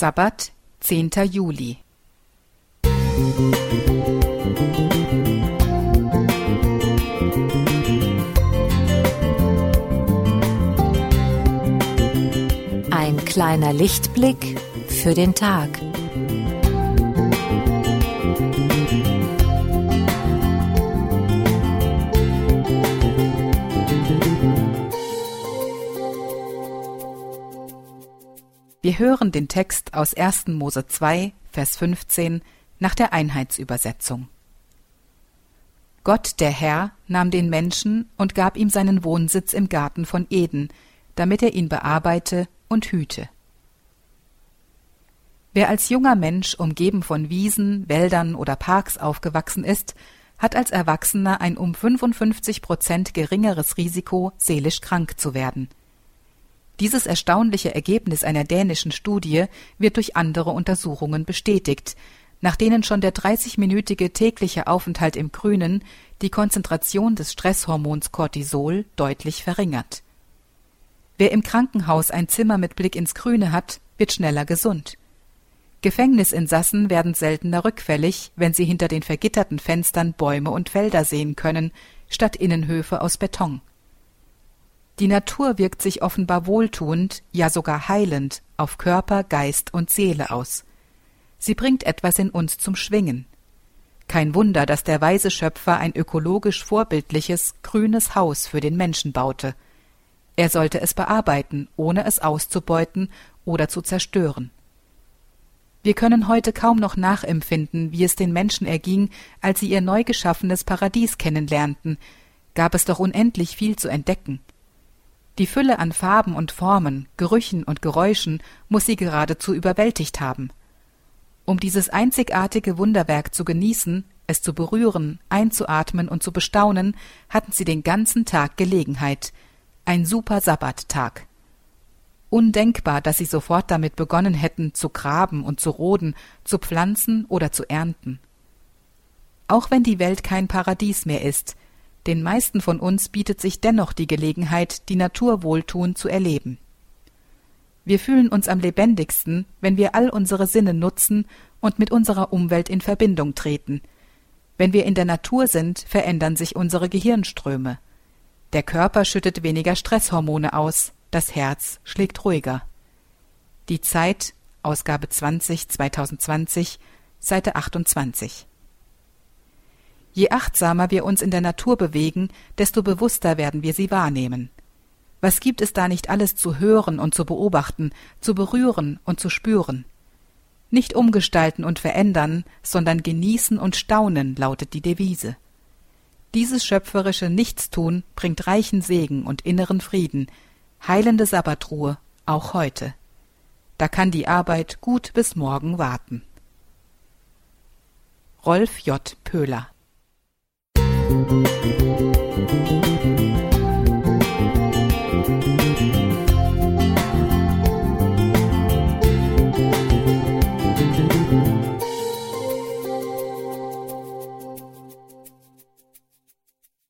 Sabbat, 10. Juli. Ein kleiner Lichtblick für den Tag. Wir hören den Text aus 1. Mose 2, Vers 15 nach der Einheitsübersetzung. Gott, der Herr, nahm den Menschen und gab ihm seinen Wohnsitz im Garten von Eden, damit er ihn bearbeite und hüte. Wer als junger Mensch umgeben von Wiesen, Wäldern oder Parks aufgewachsen ist, hat als Erwachsener ein um 55 Prozent geringeres Risiko, seelisch krank zu werden. Dieses erstaunliche Ergebnis einer dänischen Studie wird durch andere Untersuchungen bestätigt, nach denen schon der 30-minütige tägliche Aufenthalt im Grünen die Konzentration des Stresshormons Cortisol deutlich verringert. Wer im Krankenhaus ein Zimmer mit Blick ins Grüne hat, wird schneller gesund. Gefängnisinsassen werden seltener rückfällig, wenn sie hinter den vergitterten Fenstern Bäume und Felder sehen können, statt Innenhöfe aus Beton. Die Natur wirkt sich offenbar wohltuend, ja sogar heilend auf Körper, Geist und Seele aus. Sie bringt etwas in uns zum Schwingen. Kein Wunder, dass der weise Schöpfer ein ökologisch vorbildliches, grünes Haus für den Menschen baute. Er sollte es bearbeiten, ohne es auszubeuten oder zu zerstören. Wir können heute kaum noch nachempfinden, wie es den Menschen erging, als sie ihr neu geschaffenes Paradies kennenlernten, gab es doch unendlich viel zu entdecken. Die Fülle an Farben und Formen, Gerüchen und Geräuschen muss sie geradezu überwältigt haben. Um dieses einzigartige Wunderwerk zu genießen, es zu berühren, einzuatmen und zu bestaunen, hatten sie den ganzen Tag Gelegenheit. Ein super Sabbattag. Undenkbar, dass sie sofort damit begonnen hätten, zu graben und zu roden, zu pflanzen oder zu ernten. Auch wenn die Welt kein Paradies mehr ist, den meisten von uns bietet sich dennoch die Gelegenheit, die Natur wohltuend zu erleben. Wir fühlen uns am lebendigsten, wenn wir all unsere Sinne nutzen und mit unserer Umwelt in Verbindung treten. Wenn wir in der Natur sind, verändern sich unsere Gehirnströme. Der Körper schüttet weniger Stresshormone aus, das Herz schlägt ruhiger. Die Zeit, Ausgabe 20 2020, Seite 28. Je achtsamer wir uns in der Natur bewegen, desto bewusster werden wir sie wahrnehmen. Was gibt es da nicht alles zu hören und zu beobachten, zu berühren und zu spüren? Nicht umgestalten und verändern, sondern genießen und staunen lautet die Devise. Dieses schöpferische Nichtstun bringt reichen Segen und inneren Frieden, heilende Sabbatruhe, auch heute. Da kann die Arbeit gut bis morgen warten. Rolf J. Pöhler